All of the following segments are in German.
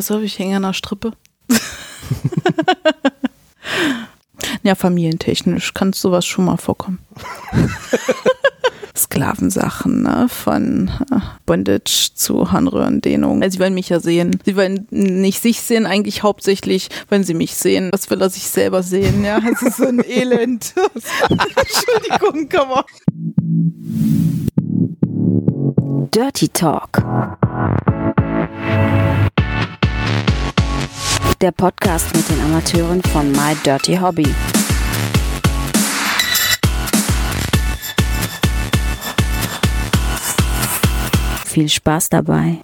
pass auf, ich hänge an der Strippe. ja, familientechnisch kann sowas schon mal vorkommen. Sklavensachen, ne? von äh, Bondage zu Harnröhrendehnung. Also sie wollen mich ja sehen. Sie wollen nicht sich sehen, eigentlich hauptsächlich wollen sie mich sehen. Was will er sich selber sehen? Ja, das ist so ein Elend. Entschuldigung, komm on. Dirty Talk. Der Podcast mit den Amateuren von My Dirty Hobby. Viel Spaß dabei.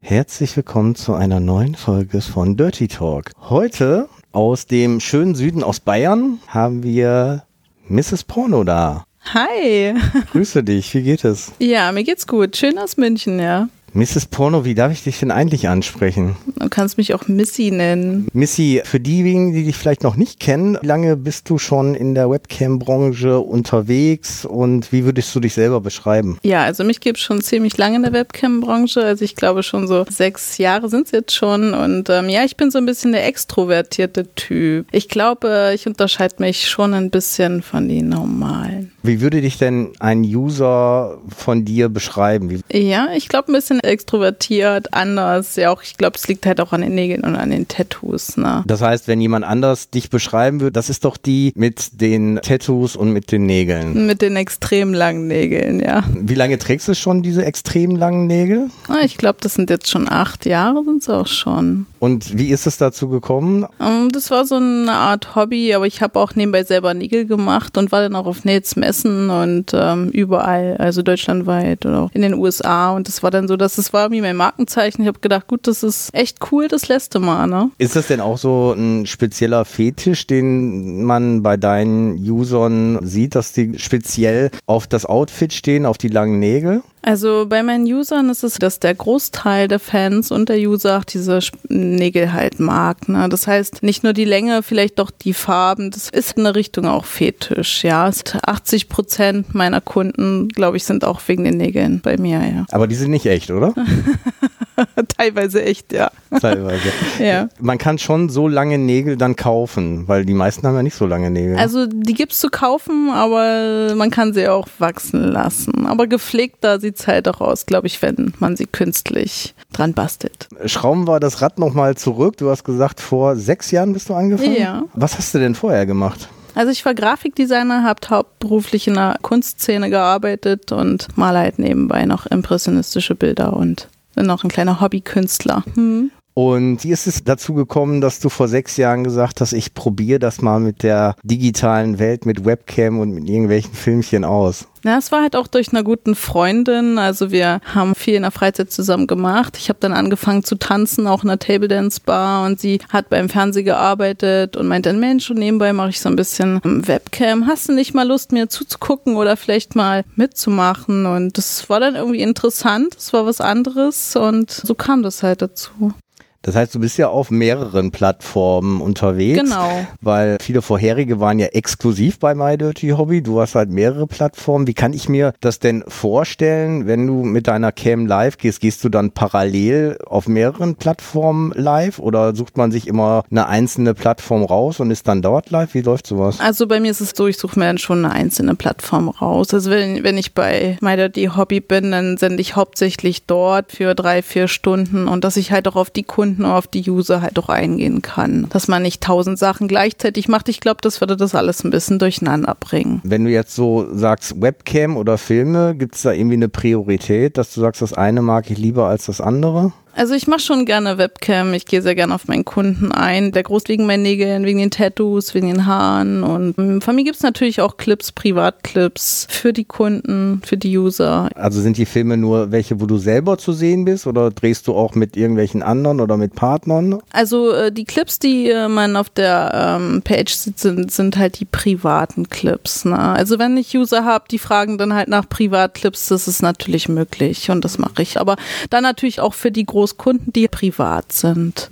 Herzlich willkommen zu einer neuen Folge von Dirty Talk. Heute aus dem schönen Süden aus Bayern haben wir Mrs. Porno da. Hi. Grüße dich, wie geht es? Ja, mir geht's gut. Schön aus München, ja. Mrs. Porno, wie darf ich dich denn eigentlich ansprechen? Du kannst mich auch Missy nennen. Missy, für diejenigen, die dich vielleicht noch nicht kennen, wie lange bist du schon in der Webcam-Branche unterwegs und wie würdest du dich selber beschreiben? Ja, also mich gibt es schon ziemlich lange in der Webcam-Branche. Also ich glaube schon so sechs Jahre sind es jetzt schon. Und ähm, ja, ich bin so ein bisschen der extrovertierte Typ. Ich glaube, ich unterscheide mich schon ein bisschen von den normalen. Wie würde dich denn ein User von dir beschreiben? Wie ja, ich glaube ein bisschen extrovertiert, anders. Ja, auch ich glaube, es liegt halt auch an den Nägeln und an den Tattoos. Ne? Das heißt, wenn jemand anders dich beschreiben würde, das ist doch die mit den Tattoos und mit den Nägeln. Mit den extrem langen Nägeln, ja. Wie lange trägst du schon diese extrem langen Nägel? Ah, ich glaube, das sind jetzt schon acht Jahre, sind es auch schon. Und wie ist es dazu gekommen? Um, ähm, das war so eine Art Hobby, aber ich habe auch nebenbei selber Nägel gemacht und war dann auch auf Nails Messen und ähm, überall, also deutschlandweit oder auch in den USA. Und das war dann so, dass das war wie mein Markenzeichen. Ich habe gedacht, gut, das ist echt cool, das letzte Mal. Ne? Ist das denn auch so ein spezieller Fetisch, den man bei deinen Usern sieht, dass die speziell auf das Outfit stehen, auf die langen Nägel? Also bei meinen Usern ist es, dass der Großteil der Fans und der User auch diese Nägel halt mag. Ne? Das heißt, nicht nur die Länge, vielleicht doch die Farben. Das ist in der Richtung auch Fetisch. Ja, 80 Prozent meiner Kunden, glaube ich, sind auch wegen den Nägeln bei mir. Ja. Aber die sind nicht echt, oder? Teilweise echt, ja. Teilweise. ja. Man kann schon so lange Nägel dann kaufen, weil die meisten haben ja nicht so lange Nägel. Also die gibt es zu kaufen, aber man kann sie auch wachsen lassen. Aber gepflegter sieht es halt auch aus, glaube ich, wenn man sie künstlich dran bastelt. Schrauben wir das Rad nochmal zurück. Du hast gesagt, vor sechs Jahren bist du angefangen. Ja. Was hast du denn vorher gemacht? Also ich war Grafikdesigner, habe hauptberuflich in der Kunstszene gearbeitet und male halt nebenbei noch impressionistische Bilder und bin noch ein kleiner Hobbykünstler. Hm. Und wie ist es dazu gekommen, dass du vor sechs Jahren gesagt hast, ich probiere das mal mit der digitalen Welt, mit Webcam und mit irgendwelchen Filmchen aus? Ja, es war halt auch durch eine guten Freundin. Also wir haben viel in der Freizeit zusammen gemacht. Ich habe dann angefangen zu tanzen, auch in der Table Dance Bar und sie hat beim Fernsehen gearbeitet und meinte, Mensch, und nebenbei mache ich so ein bisschen Webcam. Hast du nicht mal Lust, mir zuzugucken oder vielleicht mal mitzumachen? Und das war dann irgendwie interessant. Es war was anderes und so kam das halt dazu. Das heißt, du bist ja auf mehreren Plattformen unterwegs. Genau. Weil viele vorherige waren ja exklusiv bei My Dirty Hobby. Du hast halt mehrere Plattformen. Wie kann ich mir das denn vorstellen, wenn du mit deiner Cam live gehst? Gehst du dann parallel auf mehreren Plattformen live oder sucht man sich immer eine einzelne Plattform raus und ist dann dort live? Wie läuft sowas? Also bei mir ist es so, ich suche mir dann schon eine einzelne Plattform raus. Also wenn, wenn ich bei My Dirty Hobby bin, dann sende ich hauptsächlich dort für drei, vier Stunden und dass ich halt auch auf die Kunden Kunden auf die User halt auch eingehen kann. Dass man nicht tausend Sachen gleichzeitig macht. Ich glaube, das würde das alles ein bisschen durcheinander bringen. Wenn du jetzt so sagst Webcam oder Filme, gibt es da irgendwie eine Priorität, dass du sagst, das eine mag ich lieber als das andere? Also ich mache schon gerne Webcam. Ich gehe sehr gerne auf meinen Kunden ein. Der groß wegen meinen Nägeln, wegen den Tattoos, wegen den Haaren. Und von mir gibt es natürlich auch Clips, Privatclips für die Kunden, für die User. Also sind die Filme nur welche, wo du selber zu sehen bist oder drehst du auch mit irgendwelchen anderen oder mit Partnern? Also äh, die Clips, die äh, man auf der ähm, Page sieht, sind, sind halt die privaten Clips. Ne? Also wenn ich User habe, die fragen dann halt nach Privatclips, das ist natürlich möglich und das mache ich. Aber dann natürlich auch für die großen Großkunden, die privat sind.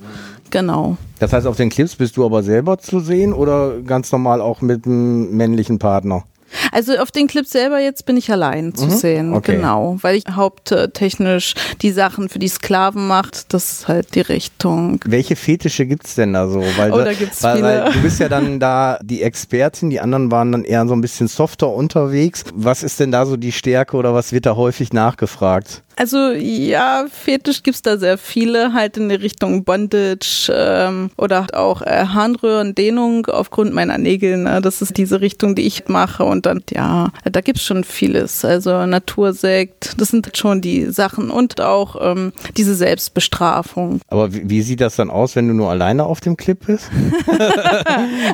Genau. Das heißt, auf den Clips bist du aber selber zu sehen oder ganz normal auch mit einem männlichen Partner? Also auf den Clips selber jetzt bin ich allein zu Mhm. sehen, Okay. genau, weil ich haupttechnisch die Sachen für die Sklaven macht, das ist halt die Richtung. Welche Fetische gibt's denn da so? Weil, Oh, da gibt's weil, viele. Weil du bist ja dann da die Expertin, die anderen waren dann eher so ein bisschen softer unterwegs. Was ist denn da so die Stärke oder was wird da häufig nachgefragt? Also ja, Fetisch gibt's da sehr viele, halt in die Richtung Bondage ähm, oder auch äh, Harnröhrendehnung aufgrund meiner Nägel. Ne? Das ist diese Richtung, die ich mache. Und dann, ja, da gibt's schon vieles. Also Natursekt, das sind schon die Sachen und auch ähm, diese Selbstbestrafung. Aber wie, wie sieht das dann aus, wenn du nur alleine auf dem Clip bist?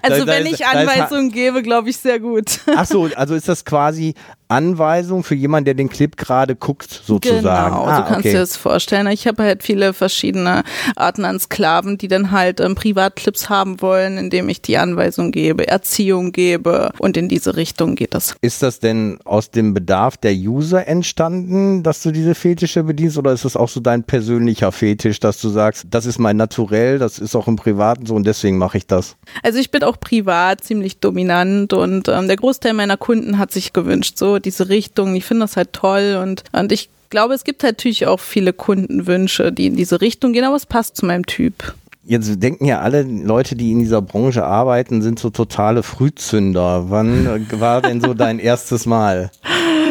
Also Da- wenn ich da ist ha- Anweisungen gebe, glaube ich sehr gut. Ach so, also ist das quasi Anweisung für jemanden, der den Clip gerade guckt, sozusagen. Genau, ah, so kannst okay. du dir das vorstellen. Ich habe halt viele verschiedene Arten an Sklaven, die dann halt ähm, Privatclips haben wollen, indem ich die Anweisung gebe, Erziehung gebe und in diese Richtung geht das. Ist das denn aus dem Bedarf der User entstanden, dass du diese Fetische bedienst oder ist das auch so dein persönlicher Fetisch, dass du sagst, das ist mein Naturell, das ist auch im Privaten so und deswegen mache ich das? Also ich bin auch privat ziemlich dominant und ähm, der Großteil meiner Kunden hat sich gewünscht, so diese Richtung. Ich finde das halt toll und, und ich glaube, es gibt natürlich auch viele Kundenwünsche, die in diese Richtung gehen, aber es passt zu meinem Typ. Jetzt denken ja alle Leute, die in dieser Branche arbeiten, sind so totale Frühzünder. Wann äh, war denn so dein erstes Mal?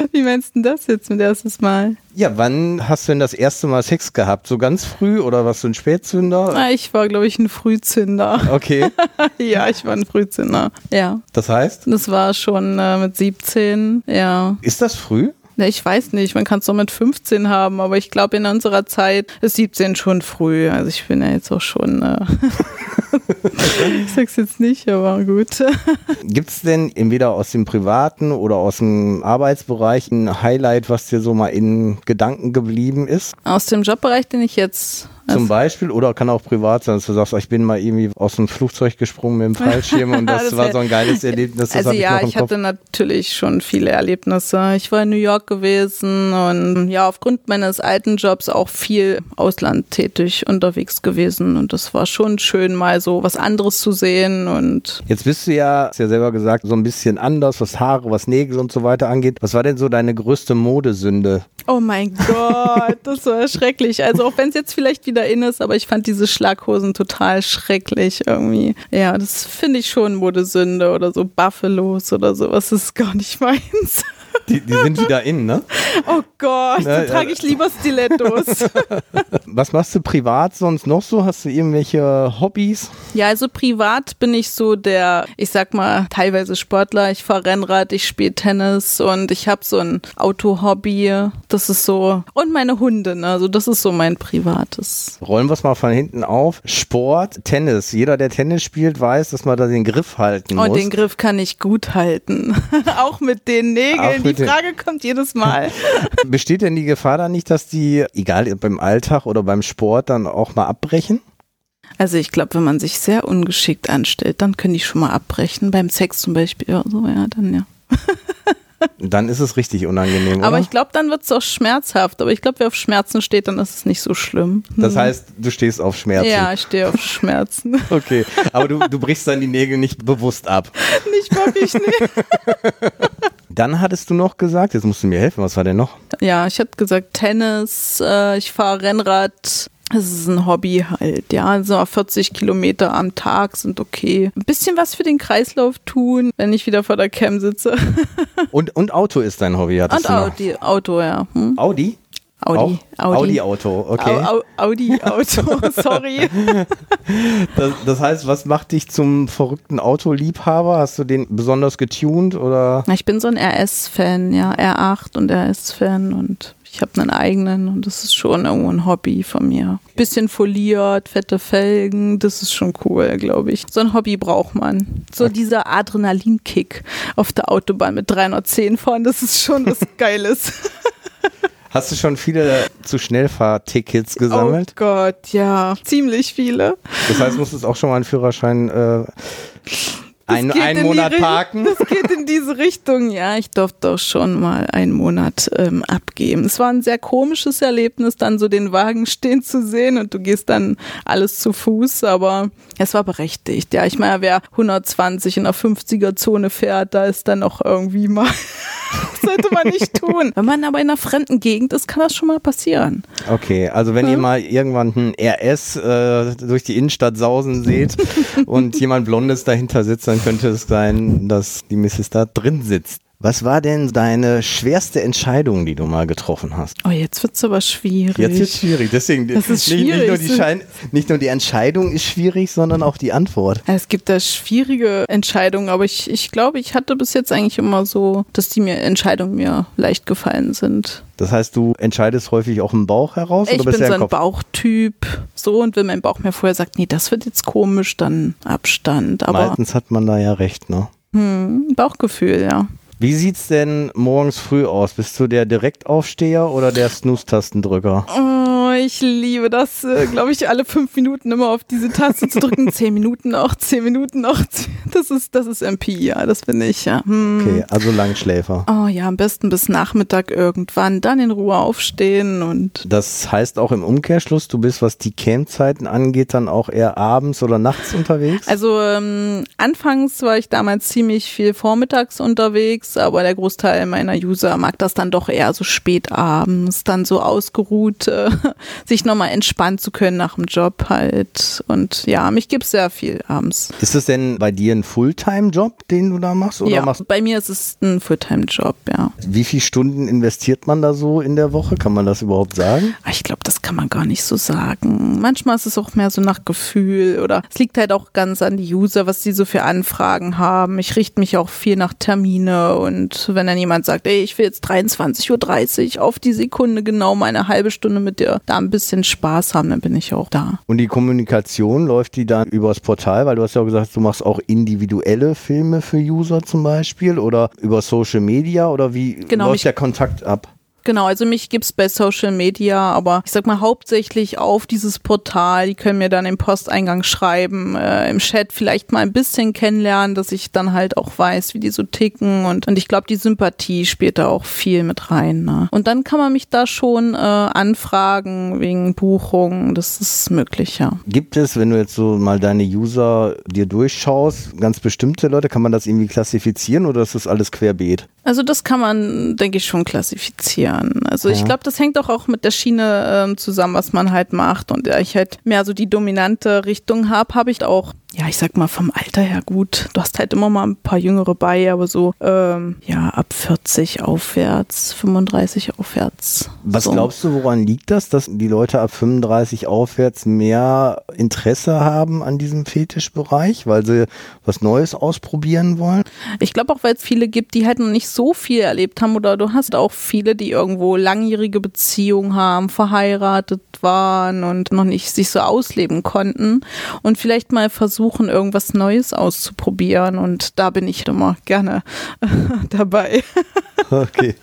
Wie meinst du denn das jetzt mit erstes Mal? Ja, wann hast du denn das erste Mal Sex gehabt? So ganz früh oder warst du ein Spätzünder? Ah, Ich war, glaube ich, ein Frühzünder. Okay, ja, ich war ein Frühzünder. Ja. das heißt, Das war schon äh, mit 17, ja. ist das früh? Ne, Ich weiß nicht, man kann es doch mit 15 haben, aber ich glaube in unserer Zeit ist 17 schon früh. Also ich bin ja jetzt auch schon, äh ich sag's jetzt nicht, aber gut. Gibt es denn entweder aus dem privaten oder aus dem Arbeitsbereich ein Highlight, was dir so mal in Gedanken geblieben ist? Aus dem Jobbereich, den ich jetzt Zum also, Beispiel, oder kann auch privat sein, dass du sagst, ich bin mal irgendwie aus dem Flugzeug gesprungen mit dem Fallschirm und das, Das war so ein geiles Erlebnis. Das also ich ja, ich Kopf. hatte natürlich schon viele Erlebnisse. Ich war in New York gewesen und ja, aufgrund meines alten Jobs auch viel Ausland tätig unterwegs gewesen und das war schon schön, mal so was anderes zu sehen und Jetzt bist du ja, hast ja selber gesagt, so ein bisschen anders, was Haare, was Nägel und so weiter angeht. Was war denn so deine größte Modesünde? Oh mein Gott, das war schrecklich. Also auch wenn es jetzt vielleicht wieder in ist, aber ich fand diese Schlaghosen total schrecklich irgendwie. Ja, das finde ich schon Modesünde oder so Buffalos oder sowas. Das ist gar nicht meins. Die, die sind wieder in, ne? Oh Gott, dann trage ich lieber Stilettos. Was machst du privat sonst noch so? Hast du irgendwelche Hobbys? Ja, also privat bin ich so der, ich sag mal, teilweise Sportler. Ich fahre Rennrad, ich spiele Tennis und ich habe so ein Autohobby. Das ist so. Und meine Hunde, ne? Also das ist so mein privates. Rollen wir es mal von hinten auf. Sport, Tennis. Jeder, der Tennis spielt, weiß, dass man da den Griff halten Oh, muss. den Griff kann ich gut halten. Auch mit den Nägeln. Mit die Frage kommt jedes Mal. Besteht denn die Gefahr da nicht, dass die, egal ob beim Alltag oder beim Sport, dann auch mal abbrechen? Also ich glaube, wenn man sich sehr ungeschickt anstellt, dann können die schon mal abbrechen. Beim Sex zum Beispiel oder so, ja, dann ja. Dann ist es richtig unangenehm, Aber oder? ich glaube, dann wird es auch schmerzhaft. Aber ich glaube, wer auf Schmerzen steht, dann ist es nicht so schlimm. das Hm. heißt, du stehst auf Schmerzen. Ja, ich stehe auf Schmerzen. Okay, aber du, du brichst dann die Nägel nicht bewusst ab. nicht wirklich, nee. Dann hattest du noch gesagt, jetzt musst du mir helfen, was war denn noch? Ja, ich hatte gesagt Tennis, äh, ich fahre Rennrad. Es ist ein Hobby halt, ja. So 40 Kilometer am Tag sind okay. Ein bisschen was für den Kreislauf tun, wenn ich wieder vor der Cam sitze. Und, und Auto ist dein Hobby, hattest Und du noch. Audi, Auto, ja. Hm? Audi? Audi, Auch? Audi. Audi-Auto, okay. Au, au, Audi, Auto, sorry. Das, das heißt, was macht dich zum verrückten Autoliebhaber? Hast du den besonders getuned oder? Ich bin so ein RS-Fan, ja, R8 und RS-Fan und ich habe einen eigenen und das ist schon irgendwo ein Hobby von mir. Bisschen foliert, fette Felgen, das ist schon cool, glaube ich. So ein Hobby braucht man. So dieser Adrenalinkick auf der Autobahn mit 310 fahren, das ist schon was Geiles. Hast du schon viele zu Schnellfahrtickets gesammelt? Oh Gott, ja, ziemlich viele. Das heißt, musstest auch schon mal einen Führerschein äh, Ein, einen die Monat parken. Das geht in diese Richtung. Ja, ich durfte auch schon mal einen Monat ähm, abgeben. Es war ein sehr komisches Erlebnis, dann so den Wagen stehen zu sehen und du gehst dann alles zu Fuß, aber es war berechtigt. Ja, ich meine, wer 120 in der 50er-Zone fährt, da ist dann auch irgendwie mal, das sollte man nicht tun. Wenn man aber in einer fremden Gegend ist, kann das schon mal passieren. Okay, also wenn ihr Hm? mal irgendwann ein RS äh, durch die Innenstadt sausen seht und jemand Blondes dahinter sitzt, dann könnte es sein, dass die Mrs. da drin sitzt. Was war denn deine schwerste Entscheidung, die du mal getroffen hast? Oh, jetzt wird's aber schwierig. Jetzt ist schwierig. Deswegen Das ist nicht, nicht, nur schwierig. die Schein, nicht nur die Entscheidung ist schwierig, sondern auch die Antwort. Es gibt da schwierige Entscheidungen, aber ich, ich glaube, ich hatte bis jetzt eigentlich immer so, dass die mir Entscheidungen mir leicht gefallen sind. Das heißt, du entscheidest häufig auch im Bauch heraus Ich oder bin so ein? Bauchtyp, so und wenn mein Bauch mir vorher sagt, nee, das wird jetzt komisch, dann Abstand. Aber Meistens hat man da ja recht, ne? hm, Bauchgefühl, ja. Wie sieht's denn morgens früh aus? Bist du der Direktaufsteher oder der Snooze-Tastendrücker? Oh, ich liebe das, äh, glaube ich, alle fünf Minuten immer auf diese Taste zu drücken. zehn Minuten noch, zehn Minuten noch. Das ist, das ist MP, ja, das bin ich, ja. Hm. Okay, also Langschläfer. Oh ja, am besten bis Nachmittag irgendwann, dann in Ruhe aufstehen und Das heißt auch im Umkehrschluss, du bist, was die Camp-Zeiten angeht, dann auch eher abends oder nachts unterwegs? Also ähm, anfangs war ich damals ziemlich viel vormittags unterwegs, aber der Großteil meiner User mag das dann doch eher so spät abends, dann so ausgeruht, äh, sich nochmal entspannen zu können nach dem Job halt. Und ja, mich gibt's sehr viel abends. ist es denn bei dir ein Fulltime-Job, den du da machst? Oder ja, machst bei mir ist es ein Fulltime-Job, ja. wie viele Stunden investiert man da so in der Woche? Kann man das überhaupt sagen? Aber Ich glaube, das kann man gar nicht so sagen. Manchmal ist es auch mehr so nach Gefühl oder es liegt halt auch ganz an die User, was sie so für Anfragen haben. Ich richte mich auch viel nach Termine und wenn dann jemand sagt, ey, ich will jetzt 23.30 Uhr auf die Sekunde genau mal eine halbe Stunde mit dir da ein bisschen Spaß haben, dann bin ich auch da. Und die Kommunikation läuft die dann übers Portal, weil du hast ja auch gesagt, du machst auch individuelle Filme für User zum Beispiel oder über Social Media oder wie Genau, läuft der Kontakt ab? Genau, also mich gibt's bei Social Media, aber ich sag mal hauptsächlich auf dieses Portal. Die können mir dann im Posteingang schreiben, äh, im Chat vielleicht mal ein bisschen kennenlernen, dass ich dann halt auch weiß, wie die so ticken und, und ich glaube, die Sympathie spielt da auch viel mit rein. Ne? Und dann kann man mich da schon äh, anfragen wegen Buchungen, das ist möglich, ja. Gibt es, wenn du jetzt so mal deine User dir durchschaust, ganz bestimmte Leute, kann man das irgendwie klassifizieren oder ist das alles querbeet? Also das kann man, denke ich, schon klassifizieren. Also ich Ja. glaube, das hängt auch, auch mit der Schiene ähm, zusammen, was man halt macht. Und da ich halt mehr so die dominante Richtung habe, habe ich auch, ja, ich sag mal vom Alter her gut. Du hast halt immer mal ein paar Jüngere bei, aber so, ähm, ja, ab 40 aufwärts, 35 aufwärts. Was so. glaubst du, woran liegt das, dass die Leute ab 35 aufwärts mehr Interesse haben an diesem Fetischbereich, weil sie was Neues ausprobieren wollen? Ich glaube auch, weil es viele gibt, die halt noch nicht so viel erlebt haben oder du hast auch viele, die irgendwo langjährige Beziehungen haben, verheiratet waren und noch nicht sich so ausleben konnten und vielleicht mal versuchen, irgendwas Neues auszuprobieren und da bin ich immer gerne dabei. Okay.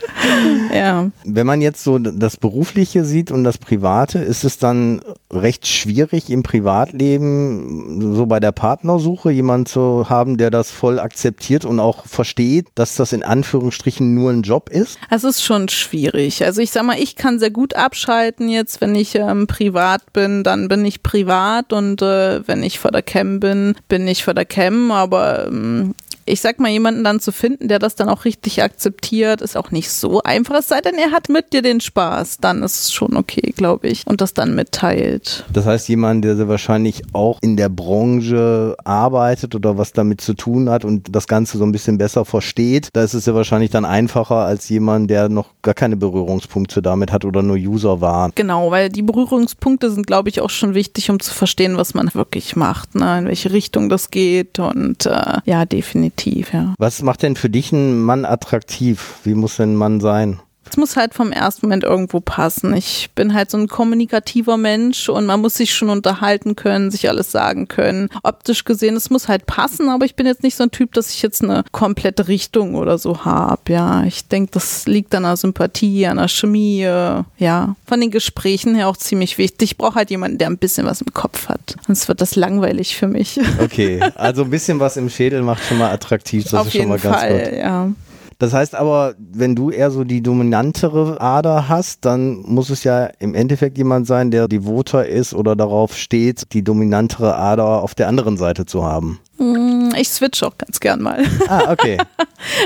ja. Wenn man jetzt so das Berufliche sieht und das Private, ist es dann recht schwierig im Privatleben, so bei der Partnersuche, jemanden zu haben, der das voll akzeptiert und auch versteht, dass das in Anführungsstrichen nur ein Job ist? Es ist schon schwierig. Also ich sag mal, ich kann sehr gut abschalten jetzt, wenn ich ähm, privat bin, dann bin ich privat und äh, wenn ich vor der Cam bin, bin ich vor der Cam, aber ähm, ich sag mal, jemanden dann zu finden, der das dann auch richtig akzeptiert, ist auch nicht so einfach. Es sei denn, er hat mit dir den Spaß, dann ist es schon okay, glaube ich. Und das dann mitteilt. Das heißt, jemand, der sehr wahrscheinlich auch in der Branche arbeitet oder was damit zu tun hat und das Ganze so ein bisschen besser versteht, da ist es ja wahrscheinlich dann einfacher als jemand, der noch gar keine Berührungspunkte damit hat oder nur User war. Genau, weil die Berührungspunkte sind, glaube ich, auch schon wichtig, um zu verstehen, was man wirklich macht, ne? in welche Richtung das geht. Und äh, ja, definitiv, ja. Was macht denn für dich einen Mann attraktiv? Wie muss denn ein Mann sein? Es muss halt vom ersten Moment irgendwo passen. Ich bin halt so ein kommunikativer Mensch und man muss sich schon unterhalten können, sich alles sagen können. Optisch gesehen, es muss halt passen, aber ich bin jetzt nicht so ein Typ, dass ich jetzt eine komplette Richtung oder so habe. Ja, ich denke, das liegt an der Sympathie, an der Chemie, ja. Von den Gesprächen her auch ziemlich wichtig. Ich brauche halt jemanden, der ein bisschen was im Kopf hat. Sonst wird das langweilig für mich. Okay, also ein bisschen was im Schädel macht schon mal attraktiv. Das Auf ist schon jeden mal ganz Fall, gut. ja. Das heißt aber, wenn du eher so die dominantere Ader hast, dann muss es ja im Endeffekt jemand sein, der devoter ist oder darauf steht, die dominantere Ader auf der anderen Seite zu haben. Mm, Ich switch auch ganz gern mal. Ah, okay.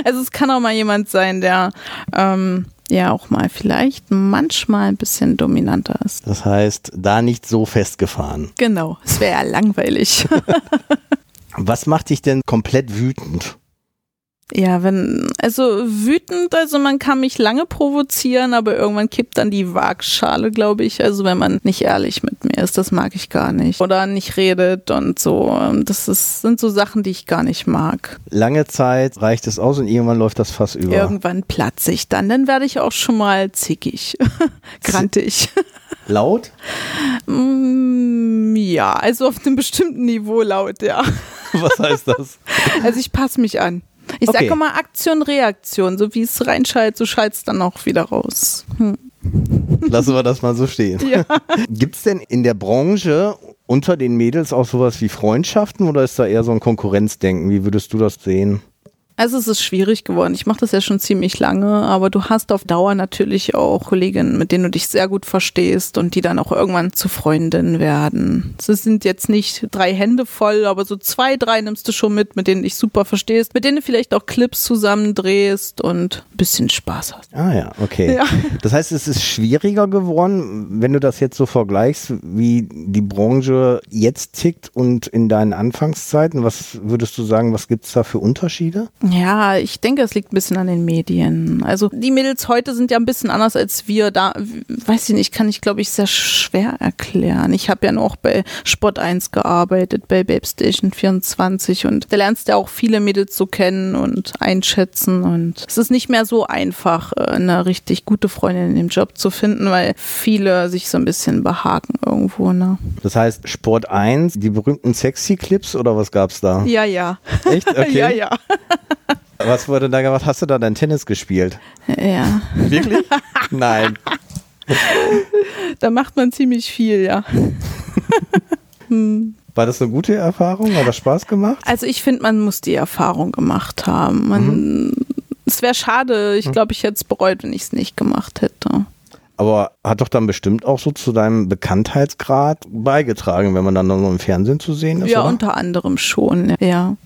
Also es kann auch mal jemand sein, der ähm, ja auch mal vielleicht manchmal ein bisschen dominanter ist. Das heißt, da nicht so festgefahren. Genau, es wäre ja langweilig. Was macht dich denn komplett wütend? Ja, wenn, also wütend, also man kann mich lange provozieren, aber irgendwann kippt dann die Waagschale, glaube ich. Also wenn man nicht ehrlich mit mir ist, das mag ich gar nicht. Oder nicht redet und so. Das ist, sind so Sachen, die ich gar nicht mag. Lange Zeit reicht es aus und irgendwann läuft das Fass über. Irgendwann platze ich dann, dann werde ich auch schon mal zickig, grantig. Laut? Mm, ja, also auf einem bestimmten Niveau laut, ja. Was heißt das? Also ich passe mich an. Ich Okay. sage immer Aktion, Reaktion. So wie es reinschaltet, so schaltet es dann auch wieder raus. Hm. Lassen wir das mal so stehen. Ja. Gibt es denn in der Branche unter den Mädels auch sowas wie Freundschaften oder ist da eher so ein Konkurrenzdenken? Wie würdest du das sehen? Also es ist schwierig geworden. Ich mache das ja schon ziemlich lange, aber du hast auf Dauer natürlich auch Kolleginnen, mit denen du dich sehr gut verstehst und die dann auch irgendwann zu Freundinnen werden. Es sind jetzt nicht drei Hände voll, aber so zwei, drei nimmst du schon mit, mit denen du dich super verstehst, mit denen du vielleicht auch Clips zusammendrehst und ein bisschen Spaß hast. Ah ja, okay. Ja. Das heißt, es ist schwieriger geworden, wenn du das jetzt so vergleichst, wie die Branche jetzt tickt und in deinen Anfangszeiten. Was würdest du sagen, was gibt es da für Unterschiede? Ja, ich denke, es liegt ein bisschen an den Medien. Also die Mädels heute sind ja ein bisschen anders als wir. Da, weiß ich nicht, kann ich glaube ich sehr schwer erklären. Ich habe ja noch bei Sport 1 gearbeitet, bei Babe Station 24 und da lernst du ja auch viele Mädels so kennen und einschätzen und es ist nicht mehr so einfach, äh, eine richtig gute Freundin in dem Job zu finden, weil viele sich so ein bisschen behaken irgendwo, ne? Das heißt, Sport 1, die berühmten Sexy-Clips oder was gab's da? Ja, ja. Echt? Okay. Ja, ja. Was wurde da gemacht? Hast du da dein Tennis gespielt? Ja. Wirklich? Nein. Da macht man ziemlich viel, ja. hm. War das eine gute Erfahrung? Hat das Spaß gemacht? Also ich finde, man muss die Erfahrung gemacht haben. Man, Es wäre schade, ich glaube, ich hätte es bereut, wenn ich es nicht gemacht hätte. Aber hat doch dann bestimmt auch so zu deinem Bekanntheitsgrad beigetragen, wenn man dann noch im Fernsehen zu sehen ist. Ja, oder? unter anderem schon, ja.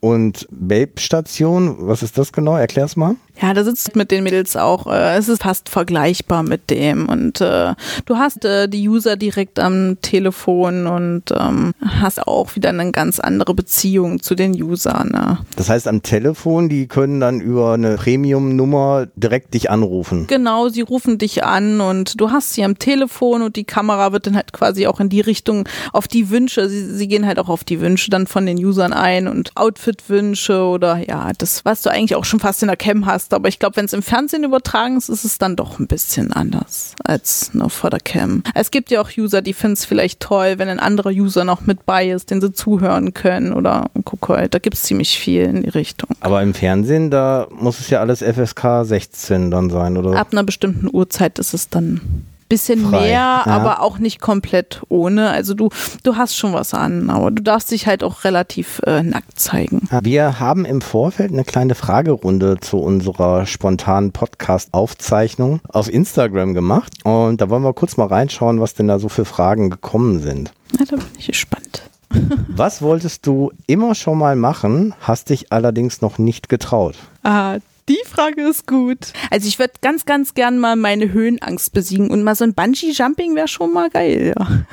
Und Babe-Station, was ist das genau? Erklär's mal. Ja, da sitzt mit den Mädels auch, äh, es ist fast vergleichbar mit dem. Und äh, du hast äh, die User direkt am Telefon und ähm, hast auch wieder eine ganz andere Beziehung zu den Usern. Ne? Das heißt, am Telefon, die können dann über eine Premium-Nummer direkt dich anrufen. Genau, sie rufen dich an und du hast sie am Telefon und die Kamera wird dann halt quasi auch in die Richtung auf die Wünsche, sie, sie gehen halt auch auf die Wünsche dann von den Usern ein und Outfit-Wünsche oder ja, das, was du eigentlich auch schon fast in der Cam hast. Aber ich glaube, wenn es im Fernsehen übertragen ist, ist es dann doch ein bisschen anders als nur vor der Cam. Es gibt ja auch User, die finden es vielleicht toll, wenn ein anderer User noch mit bei ist, den sie zuhören können oder guck halt, da gibt es ziemlich viel in die Richtung. Aber im Fernsehen, da muss es ja alles FSK 16 dann sein, oder? Ab einer bestimmten Uhrzeit ist es dann bisschen Frei, mehr, ja. aber auch nicht komplett ohne. Also du, du hast schon was an, aber du darfst dich halt auch relativ äh, nackt zeigen. Wir haben im Vorfeld eine kleine Fragerunde zu unserer spontanen Podcast-Aufzeichnung auf Instagram gemacht. Und da wollen wir kurz mal reinschauen, was denn da so für Fragen gekommen sind. Na, da bin ich gespannt. Was wolltest du immer schon mal machen, hast dich allerdings noch nicht getraut? Ah, die Frage ist gut. Also ich würde ganz, ganz gern mal meine Höhenangst besiegen und mal so ein Bungee-Jumping wäre schon mal geil, ja.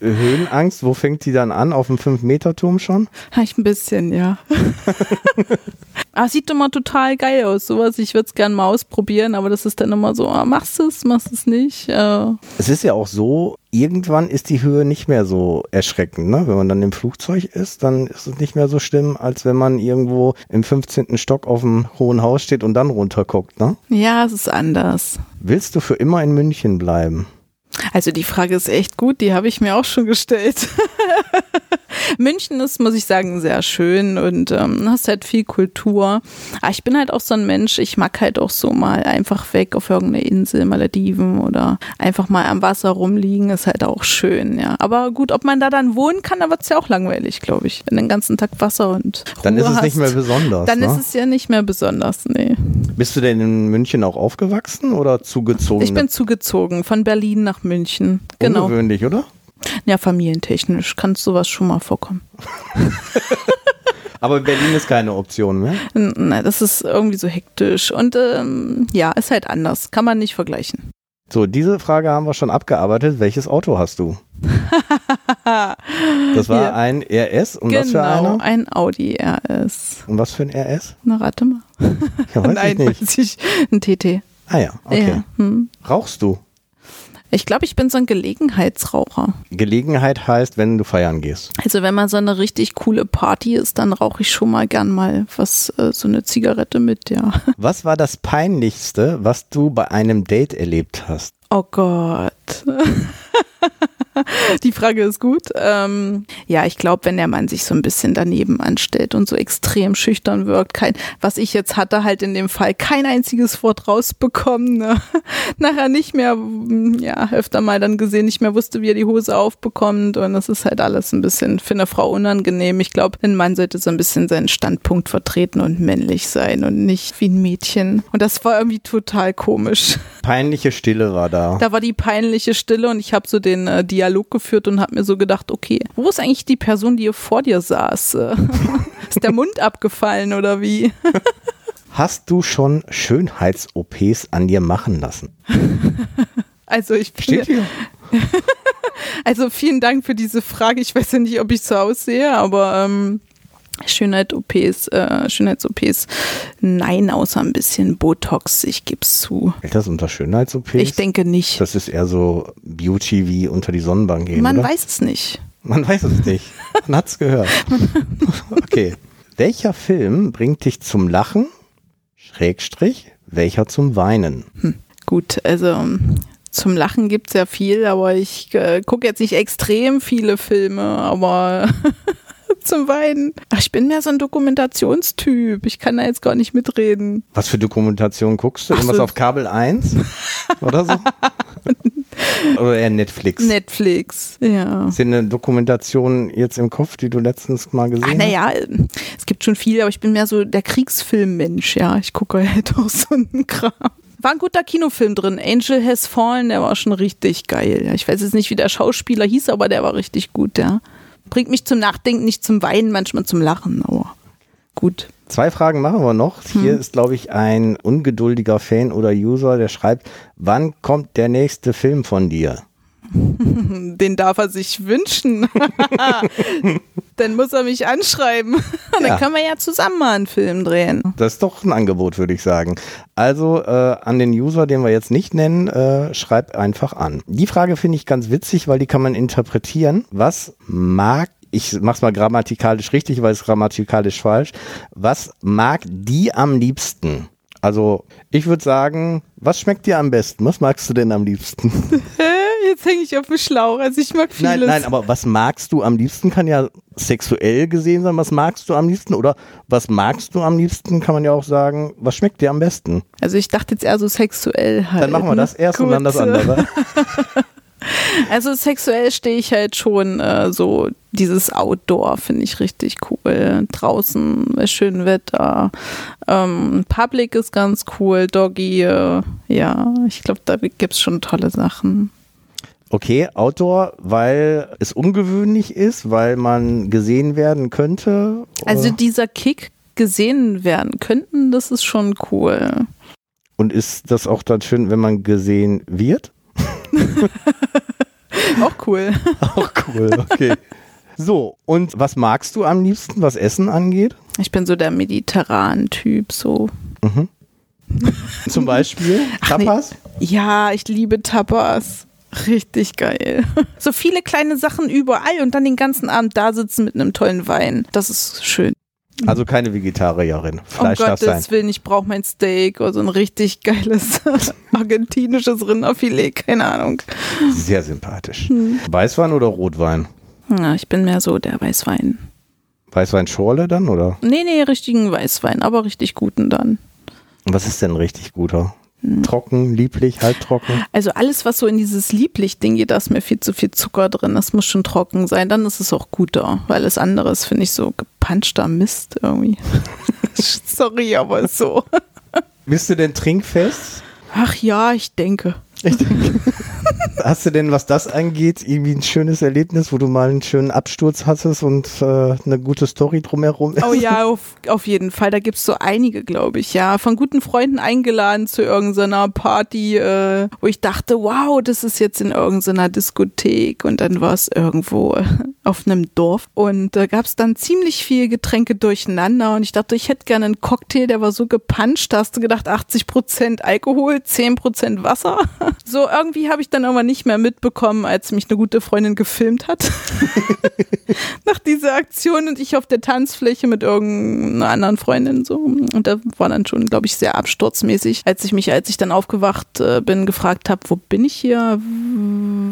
Höhenangst, wo fängt die dann an? Auf dem 5-Meter-Turm schon? Ich ein bisschen, ja. Ah, sieht immer total geil aus, sowas. Ich würde es gerne mal ausprobieren, aber das ist dann immer so, ah, machst du es, machst du es nicht. Äh. Es ist ja auch so, irgendwann ist die Höhe nicht mehr so erschreckend. Ne? Wenn man dann im Flugzeug ist, dann ist es nicht mehr so schlimm, als wenn man irgendwo im 15. Stock auf dem hohen Haus steht und dann runterguckt. Ne? Ja, es ist anders. Willst du für immer in München bleiben? Also die Frage ist echt gut, die habe ich mir auch schon gestellt. München ist, muss ich sagen, sehr schön und ähm, hast halt viel Kultur. Aber ich bin halt auch so ein Mensch, ich mag halt auch so mal einfach weg auf irgendeine Insel, Malediven oder einfach mal am Wasser rumliegen, ist halt auch schön, ja. Aber gut, ob man da dann wohnen kann, da wird es ja auch langweilig, glaube ich. Wenn den ganzen Tag Wasser und Ruhe Dann ist es hast, nicht mehr besonders. Dann ne? ist es ja nicht mehr besonders, nee. Bist du denn in München auch aufgewachsen oder zugezogen? Ich bin zugezogen von Berlin nach München. Genau. Ungewöhnlich, oder? Ja, familientechnisch kann sowas schon mal vorkommen. Aber Berlin ist keine Option mehr. Nein, das ist irgendwie so hektisch und ähm, ja, ist halt anders. Kann man nicht vergleichen. So, diese Frage haben wir schon abgearbeitet. Welches Auto hast du? Das war Ja. ein RS und was für genau, einer? ein Audi RS. Und was für ein RS? Na, rate mal. Ja, weiß Nein, ich nicht. weiß ich. Ein TT. Ah ja, okay. Ja, hm. Rauchst du? Ich glaube, ich bin so ein Gelegenheitsraucher. Gelegenheit heißt, wenn du feiern gehst. Also wenn mal so eine richtig coole Party ist, dann rauche ich schon mal gern mal was, äh, so eine Zigarette mit, ja. Was war das Peinlichste, was du bei einem Date erlebt hast? Oh Gott. Die Frage ist gut. Ähm, ja, ich glaube, wenn der Mann sich so ein bisschen daneben anstellt und so extrem schüchtern wirkt, kein, was ich jetzt hatte, halt in dem Fall kein einziges Wort rausbekommen, ne? nachher nicht mehr, mm, ja, öfter mal dann gesehen, nicht mehr wusste, wie er die Hose aufbekommt und das ist halt alles ein bisschen für eine Frau unangenehm. Ich glaube, ein Mann sollte so ein bisschen seinen Standpunkt vertreten und männlich sein und nicht wie ein Mädchen. Und das war irgendwie total komisch. Peinliche Stille war da. Da war die peinliche Stille und ich habe so den äh, Dialog geführt und habe mir so gedacht, okay, wo ist eigentlich die Person, die hier vor dir saß? Äh, ist der Mund abgefallen oder wie? Hast du schon Schönheits-OPs an dir machen lassen? Also ich bin, Steht hier. also vielen Dank für diese Frage. Ich weiß ja nicht, ob ich so aussehe, aber ähm, Schönheit-OPs, äh, Schönheits-OPs, nein, außer ein bisschen Botox, ich geb's zu. Fällt das unter Schönheits-OPs? Ich denke nicht. Das ist eher so Beauty wie unter die Sonnenbank gehen, Man oder? weiß es nicht. Man weiß es nicht. Man hat's gehört. Okay. Welcher Film bringt dich zum Lachen? Schrägstrich, welcher zum Weinen? Gut, also ähm, zum Lachen gibt's ja viel, aber ich äh, gucke jetzt nicht extrem viele Filme, aber zum Weinen. Ach, ich bin mehr so ein Dokumentationstyp. Ich kann da jetzt gar nicht mitreden. Was für Dokumentation guckst du? Irgendwas so. auf Kabel 1? Oder so? Oder eher Netflix? Netflix, ja. Ist dir eine Dokumentation jetzt im Kopf, die du letztens mal gesehen Ach, hast? naja, es gibt schon viel, aber ich bin mehr so der Kriegsfilmmensch, ja. Ich gucke halt auch so einen Kram. War ein guter Kinofilm drin. Angel Has Fallen, der war schon richtig geil. Ja. Ich weiß jetzt nicht, wie der Schauspieler hieß, aber der war richtig gut, ja. Bringt mich zum Nachdenken, nicht zum Weinen, manchmal zum Lachen, aber gut. Zwei Fragen machen wir noch. Hm. Hier ist, glaube ich, ein ungeduldiger Fan oder User, der schreibt, wann kommt der nächste Film von dir? Den darf er sich wünschen. Dann muss er mich anschreiben. Dann Ja. können wir ja zusammen mal einen Film drehen. Das ist doch ein Angebot, würde ich sagen. Also äh, an den User, den wir jetzt nicht nennen, äh, schreib einfach an. Die Frage finde ich ganz witzig, weil die kann man interpretieren. Was mag, ich mach's mal grammatikalisch richtig, weil es grammatikalisch falsch, was mag die am liebsten? Also ich würde sagen, was schmeckt dir am besten? Was magst du denn am liebsten? Jetzt hänge ich auf dem Schlauch. Also ich mag vieles. Nein, nein, aber was magst du am liebsten kann ja sexuell gesehen sein. Was magst du am liebsten? Oder was magst du am liebsten kann man ja auch sagen, was schmeckt dir am besten? Also ich dachte jetzt eher so sexuell halt. Dann machen wir ne? das erst und dann das Gut. andere. Also sexuell stehe ich halt schon äh, so, dieses Outdoor finde ich richtig cool. Draußen bei schönem Wetter. Ähm, Public ist ganz cool, Doggy, äh, ja, ich glaube, da gibt's schon tolle Sachen. Okay, Outdoor, weil es ungewöhnlich ist, weil man gesehen werden könnte. Also dieser Kick gesehen werden könnten, das ist schon cool. und ist das auch dann schön, wenn man gesehen wird? Auch cool. Auch cool, okay. So, und was magst du am liebsten, was Essen angeht? Ich bin so der mediterranen Typ, so. Zum Beispiel Ach nee. Tapas? Ja, ich liebe Tapas. Richtig geil. So viele kleine Sachen überall und dann den ganzen Abend da sitzen mit einem tollen Wein. Das ist schön. Also keine Vegetarierin. Fleisch um darf sein. Gottes Willen, ich brauche mein Steak oder so ein richtig geiles argentinisches Rinderfilet, keine Ahnung. Sehr sympathisch. Hm. Weißwein oder Rotwein? Ja, ich bin mehr so der Weißwein. Weißweinschorle dann oder? Nee, nee, richtigen Weißwein, aber richtig guten dann. Was ist denn richtig guter? Hm. Trocken, lieblich, halbtrocken? Also alles, was so in dieses Lieblich-Ding geht, da ist mir viel zu viel Zucker drin. Das muss schon trocken sein. Dann ist es auch guter. Weil alles andere ist, finde ich, so gepanschter Mist irgendwie. Sorry, aber so. Bist du denn trinkfest? Ach ja, ich denke. Ich denke. Hast du denn, was das angeht, irgendwie ein schönes Erlebnis, wo du mal einen schönen Absturz hattest und äh, eine gute Story drumherum ist? Oh ja, auf, auf jeden Fall. Da gibt es so einige, glaube ich, ja. Von guten Freunden eingeladen zu irgendeiner Party, äh, wo ich dachte, wow, das ist jetzt in irgendeiner Diskothek und dann war es irgendwo äh, auf einem Dorf. Und da gab es dann ziemlich viel Getränke durcheinander und ich dachte, ich hätte gerne einen Cocktail, der war so gepanscht, da hast du gedacht, 80% Alkohol, 10% Wasser. So irgendwie habe ich dann aber nicht mehr mitbekommen, als mich eine gute Freundin gefilmt hat. Nach dieser Aktion und ich auf der Tanzfläche mit irgendeiner anderen Freundin so. Und da war dann schon, glaube ich, sehr absturzmäßig, als ich mich, als ich dann aufgewacht äh, bin, gefragt habe, wo bin ich hier?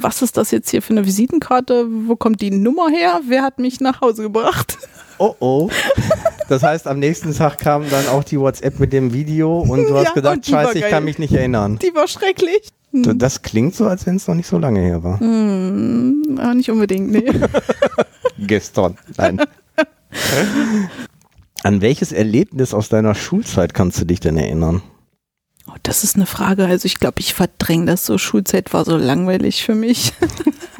Was ist das jetzt hier für eine Visitenkarte? Wo kommt die Nummer her? Wer hat mich nach Hause gebracht? Oh oh. Das heißt, am nächsten Tag kam dann auch die WhatsApp mit dem Video und du hast Ja, gedacht, scheiße, ich kann mich nicht erinnern. Die war schrecklich. Das klingt so, als wenn es noch nicht so lange her war. Hm, aber nicht unbedingt, nee. Gestern. Nein. An welches Erlebnis aus deiner Schulzeit kannst du dich denn erinnern? Oh, das ist eine Frage. Also ich glaube, ich verdränge das so. Schulzeit war so langweilig für mich.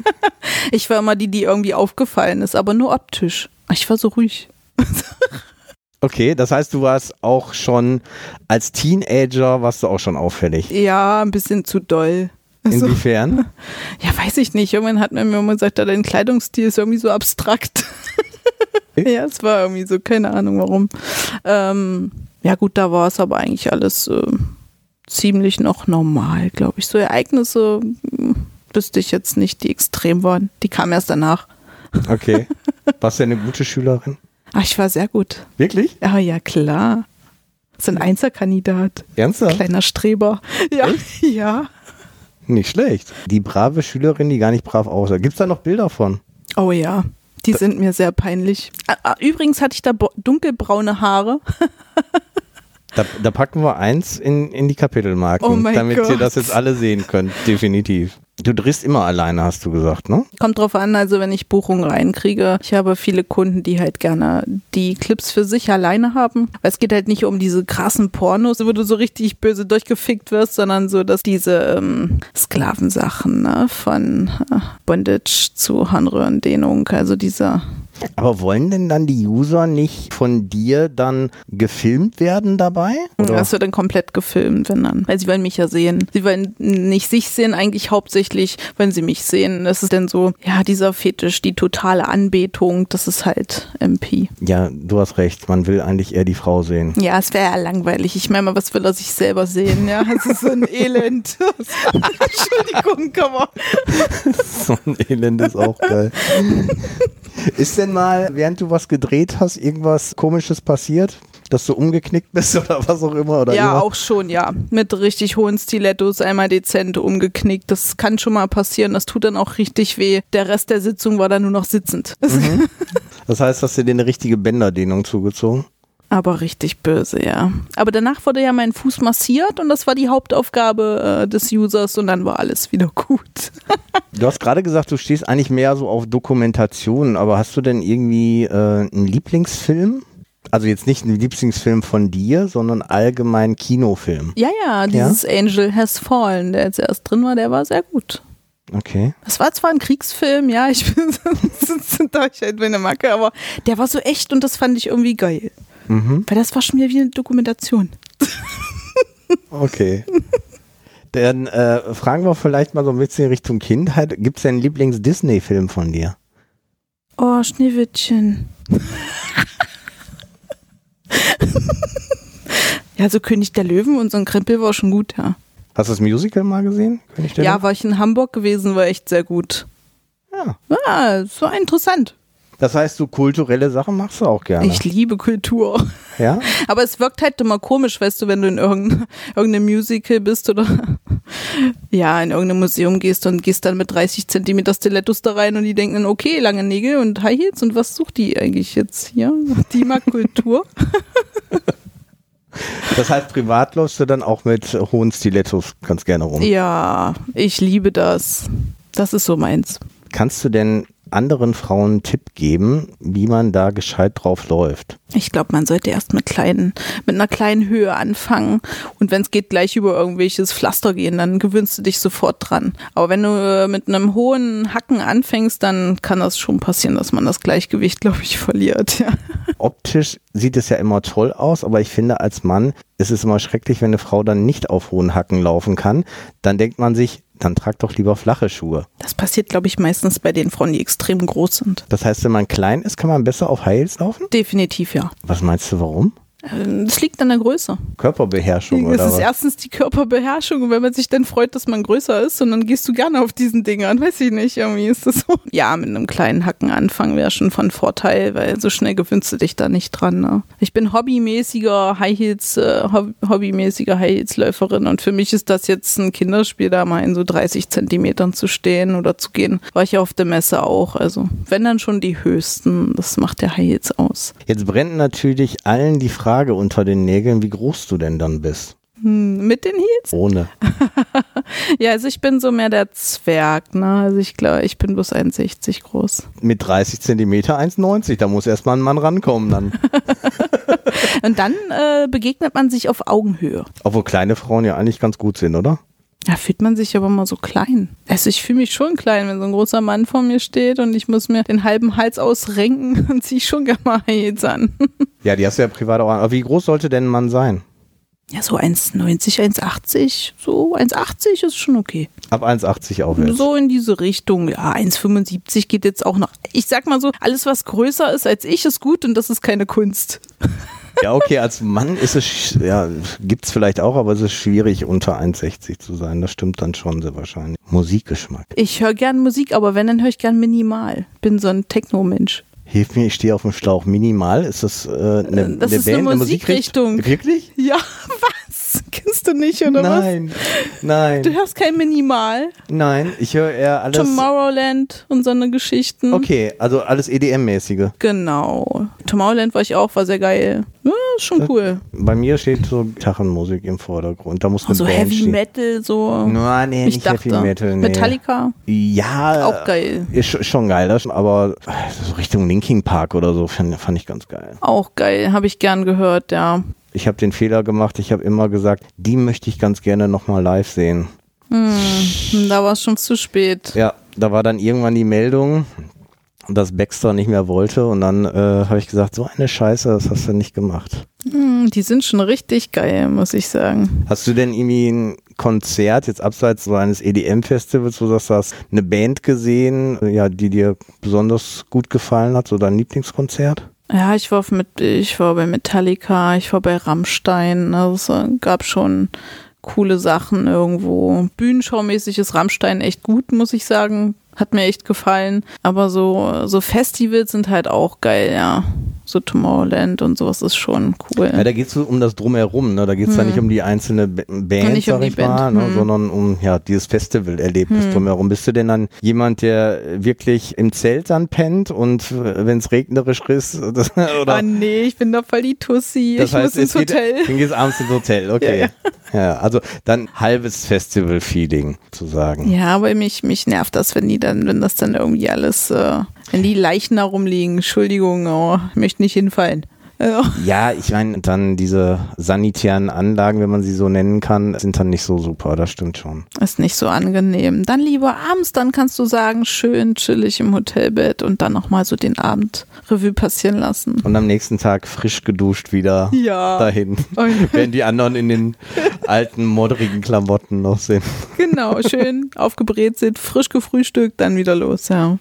ich war immer die, die irgendwie aufgefallen ist, aber nur optisch. Ich war so ruhig. Okay, das heißt, du warst auch schon als Teenager, warst du auch schon auffällig. Ja, ein bisschen zu doll. Also, Inwiefern? ja, weiß ich nicht. Irgendwann hat man mir immer gesagt, dein Kleidungsstil ist irgendwie so abstrakt. ja, es war irgendwie so, keine Ahnung warum. Ähm, ja gut, da war es aber eigentlich alles äh, ziemlich noch normal, glaube ich. So Ereignisse hm, wüsste ich jetzt nicht, die extrem waren. Die kamen erst danach. Okay. Warst du eine gute Schülerin? Ach, ich war sehr gut. Wirklich? Ja, ja, klar. Ist ein Einzelkandidat. Ernsthaft? Kleiner Streber. Ja, ja. Nicht schlecht. Die brave Schülerin, die gar nicht brav aussah. Gibt es da noch Bilder von? Oh ja. Die sind mir sehr peinlich. Ah, ah, Übrigens hatte ich da dunkelbraune Haare. Da, da packen wir eins in, in die Kapitelmarken, Oh damit ihr Gott. das jetzt alle sehen könnt. Definitiv. Du drehst immer alleine, hast du gesagt, ne? Kommt drauf an, also wenn ich Buchungen reinkriege. Ich habe viele Kunden, die halt gerne die Clips für sich alleine haben. Weil es geht halt nicht um diese krassen Pornos, wo du so richtig böse durchgefickt wirst, sondern so, dass diese ähm, Sklavensachen ne, von äh, Bondage zu Harnröhrendehnung, also dieser Aber wollen denn dann die User nicht von dir dann gefilmt werden dabei? Oder? Das wird dann komplett gefilmt, wenn dann. Weil sie wollen mich ja sehen. Sie wollen nicht sich sehen, eigentlich hauptsächlich, wenn sie mich sehen. Das ist dann so, ja, dieser Fetisch, die totale Anbetung, das ist halt MP. Ja, du hast recht. Man will eigentlich eher die Frau sehen. Ja, es wäre ja langweilig. Ich meine mal, was will er sich selber sehen? Ja, es ist so ein Elend. Entschuldigung, komm mal. So ein Elend ist auch geil. Ist denn mal, während du was gedreht hast, irgendwas Komisches passiert? Dass du umgeknickt bist oder was auch immer? Oder Ja, irgendwas? auch schon, ja. Mit richtig hohen Stilettos einmal dezent umgeknickt. Das kann schon mal passieren. Das tut dann auch richtig weh. Der Rest der Sitzung war dann nur noch sitzend. Das heißt, hast du dir eine richtige Bänderdehnung zugezogen? Aber richtig böse, ja. Aber danach wurde ja mein Fuß massiert und das war die Hauptaufgabe äh, des Users und dann war alles wieder gut. Du hast gerade gesagt, du stehst eigentlich mehr so auf Dokumentation, aber hast du denn irgendwie äh, einen Lieblingsfilm? Also jetzt nicht einen Lieblingsfilm von dir, sondern allgemein Kinofilm. Ja, ja, dieses Angel Has Fallen, der jetzt erst drin war, der war sehr gut. Okay. Das war zwar ein Kriegsfilm, ja, ich bin da ich halt meine Macke, aber der war so echt und das fand ich irgendwie geil. Mhm. Weil das war schon wieder wie eine Dokumentation. Okay. Dann äh, fragen wir vielleicht mal so ein bisschen Richtung Kindheit. Gibt es denn einen Lieblings-Disney-Film von dir? Oh, Schneewittchen. ja, so König der Löwen und so ein Krempel war schon gut, ja. Hast du das Musical mal gesehen? König der Ja, Löwen? war ich in Hamburg gewesen, war echt sehr gut. ja. Ja, es war interessant. Das heißt, du kulturelle Sachen machst du auch gerne. Ich liebe Kultur. ja? Aber es wirkt halt immer komisch, weißt du, wenn du in irgendein, irgendeinem Musical bist oder ja, in irgendeinem Museum gehst und gehst dann mit 30 Zentimeter Stilettos da rein und die denken okay, lange Nägel und High Heels und was sucht die eigentlich jetzt hier? Die mag Kultur. Das heißt, privat läufst du dann auch mit hohen Stilettos ganz gerne rum. Ja, ich liebe das. Das ist so meins. Kannst du denn anderen Frauen einen Tipp geben, wie man da gescheit drauf läuft? Ich glaube, man sollte erst mit kleinen, mit einer kleinen Höhe anfangen und wenn es geht, gleich über irgendwelches Pflaster gehen, dann gewöhnst du dich sofort dran. Aber wenn du äh, mit einem hohen Hacken anfängst, dann kann das schon passieren, dass man das Gleichgewicht, glaube ich, verliert. Ja. Optisch sieht es ja immer toll aus, aber ich finde, als Mann ist es immer schrecklich, wenn eine Frau dann nicht auf hohen Hacken laufen kann. Dann denkt man sich, dann trag doch lieber flache Schuhe. Das passiert, glaube ich, meistens bei den Frauen, die extrem groß sind. Das heißt, wenn man klein ist, kann man besser auf Heels laufen? Definitiv, ja. Was meinst du, warum? Ähm, Das liegt an der Größe. Körperbeherrschung Es oder ist was? erstens die Körperbeherrschung und wenn man sich dann freut, dass man größer ist und dann gehst du gerne auf diesen Dingern, weiß ich nicht, irgendwie ist das so. Ja, mit einem kleinen Hacken anfangen wäre schon von Vorteil, weil so schnell gewöhnst du dich da nicht dran. Ne? Ich bin hobbymäßiger High Heels, äh, Hob- hobbymäßiger High Heels Läuferin und für mich ist das jetzt ein Kinderspiel, da mal in so 30 Zentimetern zu stehen oder zu gehen. War ich ja auf der Messe auch. Also wenn dann schon die höchsten, das macht der High Heels aus. Jetzt brennt natürlich allen die Frage unter den Nägeln, wie groß du denn dann bist. Hm, mit den Heels? Ohne. Ja, also ich bin so mehr der Zwerg, ne? Also ich glaube, ich bin bloß 1,60 groß. Mit 30 Zentimeter 1,90. Da muss erstmal ein Mann rankommen dann. Und dann äh, begegnet man sich auf Augenhöhe. Obwohl kleine Frauen ja eigentlich ganz gut sind, oder? Da fühlt man sich aber mal so klein. Also ich fühle mich schon klein, wenn so ein großer Mann vor mir steht und ich muss mir den halben Hals ausrenken und ziehe schon gerne mal Heels an. Ja, die hast du ja privat auch an. Aber wie groß sollte denn ein Mann sein? Ja, so 1,90, 1,80, so 1,80 ist schon okay. Ab 1,80 aufwärts. So in diese Richtung. Ja, 1,75 geht jetzt auch noch. Ich sag mal so, alles was größer ist als ich ist gut und das ist keine Kunst. Ja, okay, als Mann ist es, ja, gibt's vielleicht auch, aber es ist schwierig, unter 1,60 zu sein. Das stimmt dann schon sehr wahrscheinlich. Musikgeschmack. Ich höre gern Musik, aber wenn, dann höre ich gern minimal. Bin so ein Techno-Mensch. Hilf mir, ich stehe auf dem Schlauch. Minimal, ist das äh, eine, Das eine ist eine Band, Musikrichtung. Wirklich? Ja, was? Kennst du nicht, oder Nein, was? Du nein, hörst kein Minimal. nein. Ich höre eher alles. Tomorrowland und so eine Geschichten. Okay, also alles EDM-mäßige. Genau. Tomorrowland war ich auch, war sehr geil. Ja, ist schon cool. Bei mir steht so Gitarrenmusik im Vordergrund. Da muss eine So Band Heavy stehen. Metal, so. Nein, nee, ich nicht dachte. Heavy Metal. Nee. Metallica, Ja. auch geil. Ist sch- schon geil, das, aber so Richtung Linkin Park oder so fand, fand ich ganz geil. Auch geil, habe ich gern gehört, ja. Ich habe den Fehler gemacht, ich habe immer gesagt, die möchte ich ganz gerne nochmal live sehen. Hm, Da war es schon zu spät. Ja, da war dann irgendwann die Meldung, dass Baxter nicht mehr wollte und dann äh, habe ich gesagt, so eine Scheiße, das hast du nicht gemacht. Hm, Die sind schon richtig geil, muss ich sagen. Hast du denn irgendwie ein Konzert, jetzt abseits so eines EDM-Festivals, wo du sagst, du hast eine Band gesehen, ja, die dir besonders gut gefallen hat, so dein Lieblingskonzert? Ja, ich war, mit, ich war bei Metallica, ich war bei Rammstein. Also es gab schon coole Sachen irgendwo. Bühnenschaumäßig ist Rammstein echt gut, muss ich sagen. Hat mir echt gefallen. Aber so, so Festivals sind halt auch geil, ja. So Tomorrowland und sowas ist schon cool. Ja, da geht es um das Drumherum, ne? da geht es ja nicht um die einzelne B Band, Nicht um sag ich mal, Band, ne? hm. sondern um ja dieses Festivalerlebnis drumherum. Bist du denn dann jemand, der wirklich im Zelt dann pennt und wenn es regnerisch ist, das, oder? Ah nee, ich bin da voll die Tussi. Das ich heißt, muss ins geht, Hotel. Dann gehst abends ins Hotel, okay. Ja, also dann halbes Festival-Feeling zu sagen. Ja, aber mich, mich nervt das, wenn die dann, wenn das dann irgendwie alles, äh, wenn die Leichen da rumliegen. Entschuldigung, oh, ich möchte nicht hinfallen. Also, Ja, ich meine, dann diese sanitären Anlagen, wenn man sie so nennen kann, sind dann nicht so super, das stimmt schon. ist nicht so angenehm. Dann lieber abends, dann kannst du sagen, schön chillig im Hotelbett und dann nochmal so den Abend Revue passieren lassen. Und am nächsten Tag frisch geduscht wieder Ja. dahin, Und- während die anderen in den alten, moddrigen Klamotten noch sind. Genau, schön aufgebrät sind, frisch gefrühstückt, dann wieder los, ja.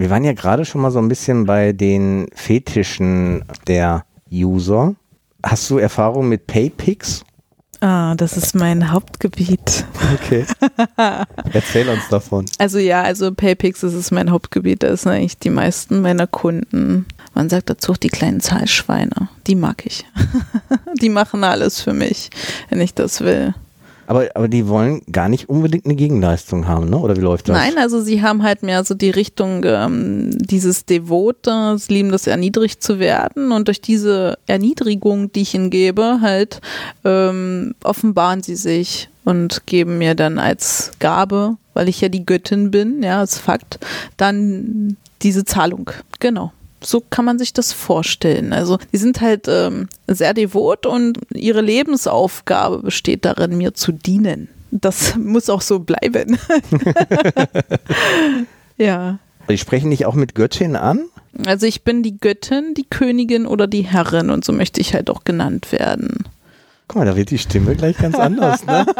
Wir waren ja gerade schon mal so ein bisschen bei den Fetischen der User. Hast du Erfahrung mit Paypix? Ah, das ist mein Hauptgebiet. Okay. Erzähl uns davon. Also ja, also Paypix das ist mein Hauptgebiet. Da sind eigentlich die meisten meiner Kunden. Man sagt dazu auch die kleinen Zahlschweine. Die mag ich. die machen alles für mich, wenn ich das will. Aber, aber die wollen gar nicht unbedingt eine Gegenleistung haben, ne? Oder wie läuft das? Nein, also sie haben halt mehr so die Richtung ähm, dieses Devote, sie lieben das erniedrigt zu werden und durch diese Erniedrigung, die ich ihnen gebe, halt ähm, offenbaren sie sich und geben mir dann als Gabe, weil ich ja die Göttin bin, ja, als Fakt, dann diese Zahlung. Genau so kann man sich das vorstellen. Also die sind halt ähm, sehr devot und ihre Lebensaufgabe besteht darin, mir zu dienen. Das muss auch so bleiben. ja. Die sprechen dich auch mit Göttin an? Also ich bin die Göttin, die Königin oder die Herrin und so möchte ich halt auch genannt werden. Guck mal, da wird die Stimme gleich ganz anders, ne?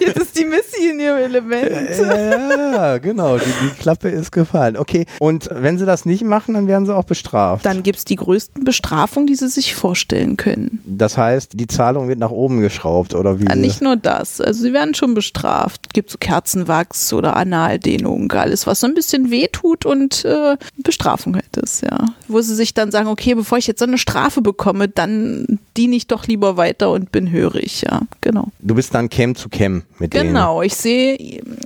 Jetzt ist die Missy in ihrem Element. Ja, ja genau. Die, die, Klappe ist gefallen. Okay, und wenn sie das nicht machen, dann werden sie auch bestraft. Dann gibt es die größten Bestrafungen, die sie sich vorstellen können. Das heißt, die Zahlung wird nach oben geschraubt, oder wie? Ja, nicht nur das. Also sie werden schon bestraft. Gibt so Kerzenwachs oder Analdehnung, alles, was so ein bisschen wehtut und äh, Bestrafung halt ist, ja. Wo sie sich dann sagen, okay, bevor ich jetzt so eine Strafe bekomme, dann diene ich doch lieber weiter und bin hörig, ja, genau. Du bist dann Cam zu Cam mit denen. Genau, ich sehe,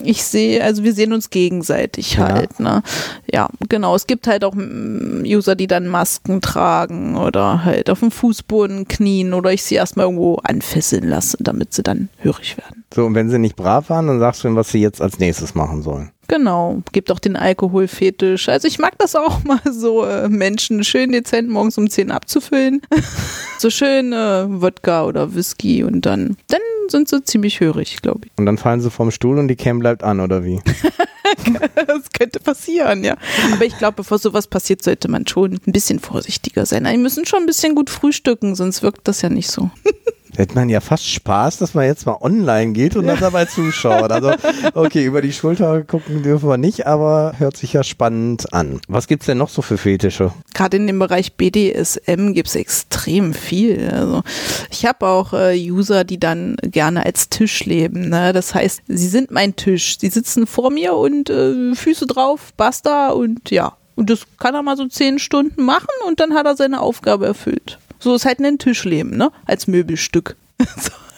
ich sehe, also wir sehen uns gegenseitig ja. halt, ne? Ja, genau. Es gibt halt auch mm, User, die dann Masken tragen oder halt auf dem Fußboden knien oder ich sie erstmal irgendwo anfesseln lasse, damit sie dann hörig werden. So, und wenn sie nicht brav waren, dann sagst du ihnen, was sie jetzt als nächstes machen sollen. Genau, gibt auch den Alkoholfetisch. Also ich mag das auch mal so, äh, Menschen schön dezent morgens um 10 abzufüllen. so schön äh, Wodka oder Whisky und dann, dann sind sie ziemlich hörig, glaube ich. Und dann fallen sie vom Stuhl und die Cam bleibt an, oder wie? das könnte passieren, ja. Aber ich glaube, bevor sowas passiert, sollte man schon ein bisschen vorsichtiger sein. Die müssen schon ein bisschen gut frühstücken, sonst wirkt das ja nicht so. Da hätte man ja fast Spaß, dass man jetzt mal online geht und dann dabei zuschaut. Also, okay, über die Schulter gucken dürfen wir nicht, aber hört sich ja spannend an. Was gibt es denn noch so für Fetische? Gerade in dem Bereich BDSM gibt es extrem viel. Also, ich habe auch äh, User, die dann gerne als Tisch leben. Ne? Das heißt, sie sind mein Tisch. Sie sitzen vor mir und äh, Füße drauf, basta und ja. Und das kann er mal so zehn Stunden machen und dann hat er seine Aufgabe erfüllt. So ist halt ein Tischleben, ne? Als Möbelstück.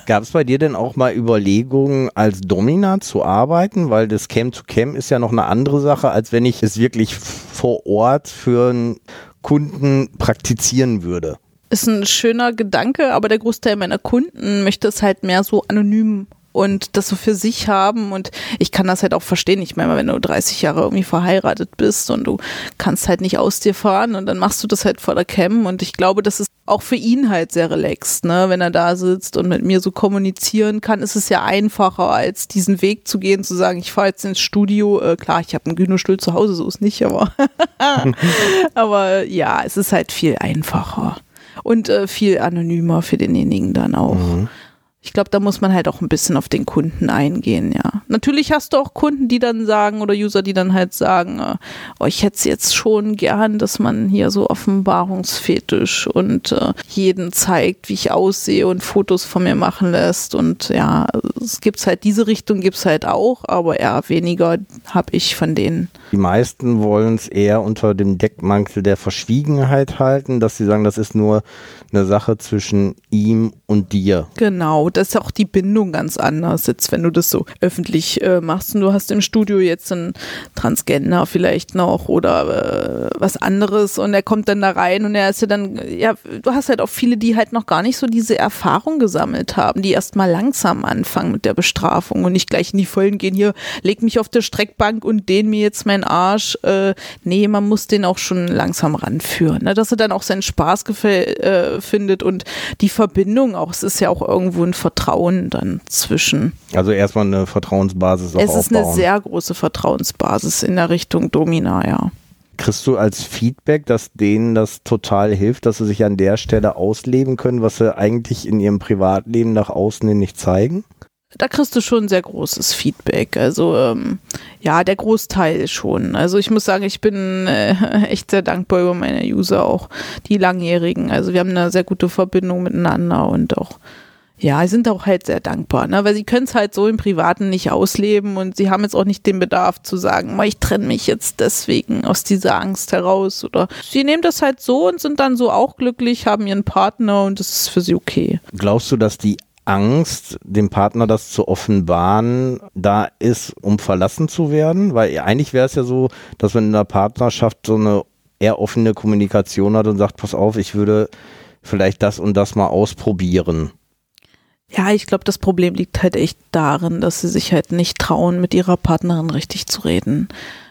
Gab es bei dir denn auch mal Überlegungen, als Domina zu arbeiten? Weil das Cam to Cam ist ja noch eine andere Sache, als wenn ich es wirklich vor Ort für einen Kunden praktizieren würde. Ist ein schöner Gedanke, aber der Großteil meiner Kunden möchte es halt mehr so anonym und das so für sich haben. Und ich kann das halt auch verstehen. Ich meine, wenn du 30 Jahre irgendwie verheiratet bist und du kannst halt nicht aus dir fahren und dann machst du das halt vor der Cam. Und ich glaube, das ist auch für ihn halt sehr relaxed, ne? Wenn er da sitzt und mit mir so kommunizieren kann, ist es ja einfacher, als diesen Weg zu gehen, zu sagen, ich fahre jetzt ins Studio. Äh, klar, ich habe einen Gynostuhl zu Hause, so ist nicht, aber, aber ja, es ist halt viel einfacher und äh, viel anonymer für denjenigen dann auch. Mhm. Ich glaube, da muss man halt auch ein bisschen auf den Kunden eingehen, ja. Natürlich hast du auch Kunden, die dann sagen oder User, die dann halt sagen, äh, oh, ich hätte es jetzt schon gern, dass man hier so Offenbarungsfetisch und äh, jeden zeigt, wie ich aussehe und Fotos von mir machen lässt. Und ja, es gibt halt diese Richtung gibt es halt auch, aber eher weniger habe ich von denen. Die meisten wollen es eher unter dem Deckmantel der Verschwiegenheit halten, dass sie sagen, das ist nur eine Sache zwischen ihm und dir. Genau, das ist auch die Bindung ganz anders, jetzt wenn du das so öffentlich äh, machst und du hast im Studio jetzt einen Transgender vielleicht noch oder äh, was anderes und er kommt dann da rein und er ist ja dann, ja, du hast halt auch viele, die halt noch gar nicht so diese Erfahrung gesammelt haben, die erst mal langsam anfangen mit der Bestrafung und nicht gleich in die Vollen gehen, hier, leg mich auf der Streckbank und dehn mir jetzt mein Arsch. Äh, nee, man muss den auch schon langsam ranführen, ne? dass er dann auch seinen Spaß äh, findet und die Verbindung auch. Es ist ja auch irgendwo ein Vertrauen dann zwischen. Also erstmal eine Vertrauensbasis auch Es ist aufbauen. eine sehr große Vertrauensbasis in der Richtung Domina, ja. Kriegst du als Feedback, dass denen das total hilft, dass sie sich an der Stelle ausleben können, was sie eigentlich in ihrem Privatleben nach außen hin nicht zeigen? Da kriegst du schon sehr großes Feedback. Also ähm, ja, der Großteil schon. Also ich muss sagen, ich bin äh, echt sehr dankbar über meine User auch, die langjährigen. Also wir haben eine sehr gute Verbindung miteinander und auch ja, sind auch halt sehr dankbar, ne? weil sie können es halt so im Privaten nicht ausleben und sie haben jetzt auch nicht den Bedarf zu sagen, ich trenne mich jetzt deswegen aus dieser Angst heraus oder sie nehmen das halt so und sind dann so auch glücklich, haben ihren Partner und das ist für sie okay. Glaubst du, dass die Angst, dem Partner das zu offenbaren, da ist, um verlassen zu werden? Weil eigentlich wäre es ja so, dass man in der Partnerschaft so eine eher offene Kommunikation hat und sagt, pass auf, ich würde vielleicht das und das mal ausprobieren. Ja, ich glaube, das Problem liegt halt echt darin, dass sie sich halt nicht trauen, mit ihrer Partnerin richtig zu reden.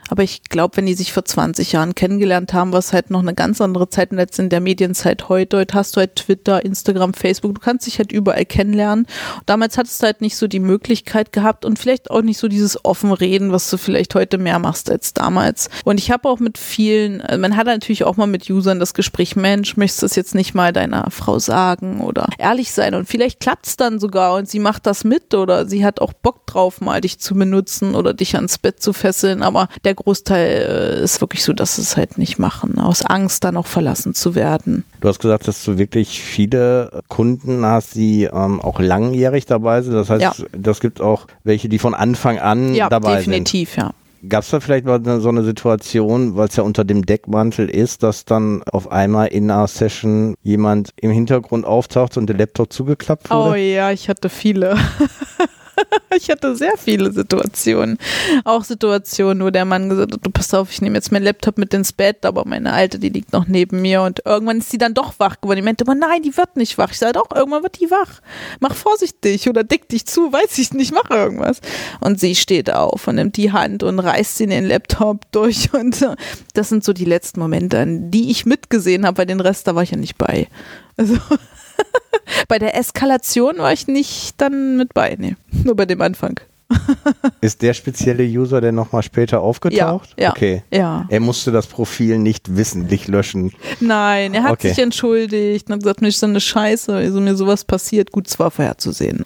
Aber ich glaube, wenn die sich vor 20 Jahren kennengelernt haben, was halt noch eine ganz andere Zeit und jetzt in der Medienzeit heute, heute hast du halt Twitter, Instagram, Facebook, du kannst dich halt überall kennenlernen. Und damals hattest du halt nicht so die Möglichkeit gehabt und vielleicht auch nicht so dieses offen Reden, was du vielleicht heute mehr machst als damals. Und ich habe auch mit vielen, äh, man hat natürlich auch mal mit Usern das Gespräch, Mensch, möchtest du es jetzt nicht mal deiner Frau sagen oder ehrlich sein und vielleicht klappt es dann sogar und sie macht das mit oder sie hat auch Bock drauf, mal dich zu benutzen oder dich ans Bett zu fesseln, aber der Großteil äh, ist wirklich so, dass sie es halt nicht machen, aus Angst dann auch verlassen zu werden. Du hast gesagt, dass du wirklich viele Kunden hast, die ähm, auch langjährig dabei sind. Das heißt, ja. das gibt auch welche, die von Anfang an ja, dabei definitiv, sind. Ja, Gab es da vielleicht mal so eine Situation, weil es ja unter dem Deckmantel ist, dass dann auf einmal in einer Session jemand im Hintergrund auftaucht und der Laptop zugeklappt wurde? Oh ja, ich hatte viele. ich hatte sehr viele Situationen. Auch Situationen, wo der Mann gesagt hat, du pass auf, ich nehme jetzt meinen Laptop mit ins Bett, aber meine Alte, die liegt noch neben mir und irgendwann ist sie dann doch wach geworden. Ich meinte immer, nein, die wird nicht wach. Ich sage doch, irgendwann wird die wach. Mach vorsichtig oder dick dich zu, weiß ich nicht, mach irgendwas. Und sie steht auf und nimmt die Hand und reißt sie in den Laptop durch und das sind so die letzten Momente, die ich mitgesehen habe, weil den Rest, da war ich ja nicht bei. Also bei der Eskalation war ich nicht dann mit bei, nee. Nur bei dem Anfang. Ist der spezielle User denn nochmal später aufgetaucht? Ja, ja, okay. Ja. Er musste das Profil nicht wissentlich löschen. Nein, er hat okay. sich entschuldigt und hat gesagt, mir ist so eine Scheiße, also mir sowas passiert, gut, zwar vorherzusehen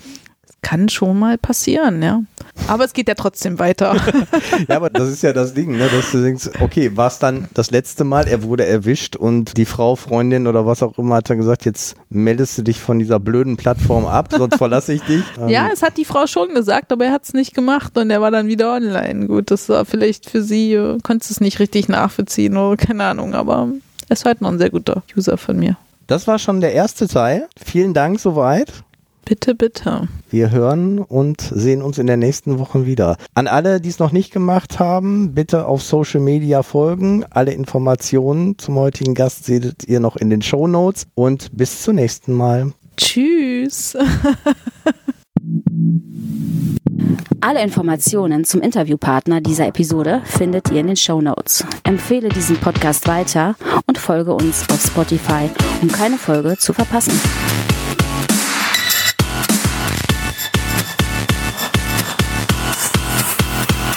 kann schon mal passieren, ja. Aber es geht ja trotzdem weiter. ja, aber das ist ja das Ding, ne? dass du denkst, okay, war es dann das letzte Mal, er wurde erwischt und die Frau, Freundin oder was auch immer hat dann gesagt, jetzt meldest du dich von dieser blöden Plattform ab, sonst verlasse ich dich. ja, es hat die Frau schon gesagt, aber er hat es nicht gemacht und er war dann wieder online. Gut, das war vielleicht für sie, äh, konntest es nicht richtig nachvollziehen oder keine Ahnung, aber er ist halt noch ein sehr guter User von mir. Das war schon der erste Teil. Vielen Dank soweit. Bitte, bitte. Wir hören und sehen uns in der nächsten Woche wieder. An alle, die es noch nicht gemacht haben, bitte auf Social Media folgen. Alle Informationen zum heutigen Gast seht ihr noch in den Show Notes und bis zum nächsten Mal. Tschüss. Alle Informationen zum Interviewpartner dieser Episode findet ihr in den Show Notes. Empfehle diesen Podcast weiter und folge uns auf Spotify, um keine Folge zu verpassen.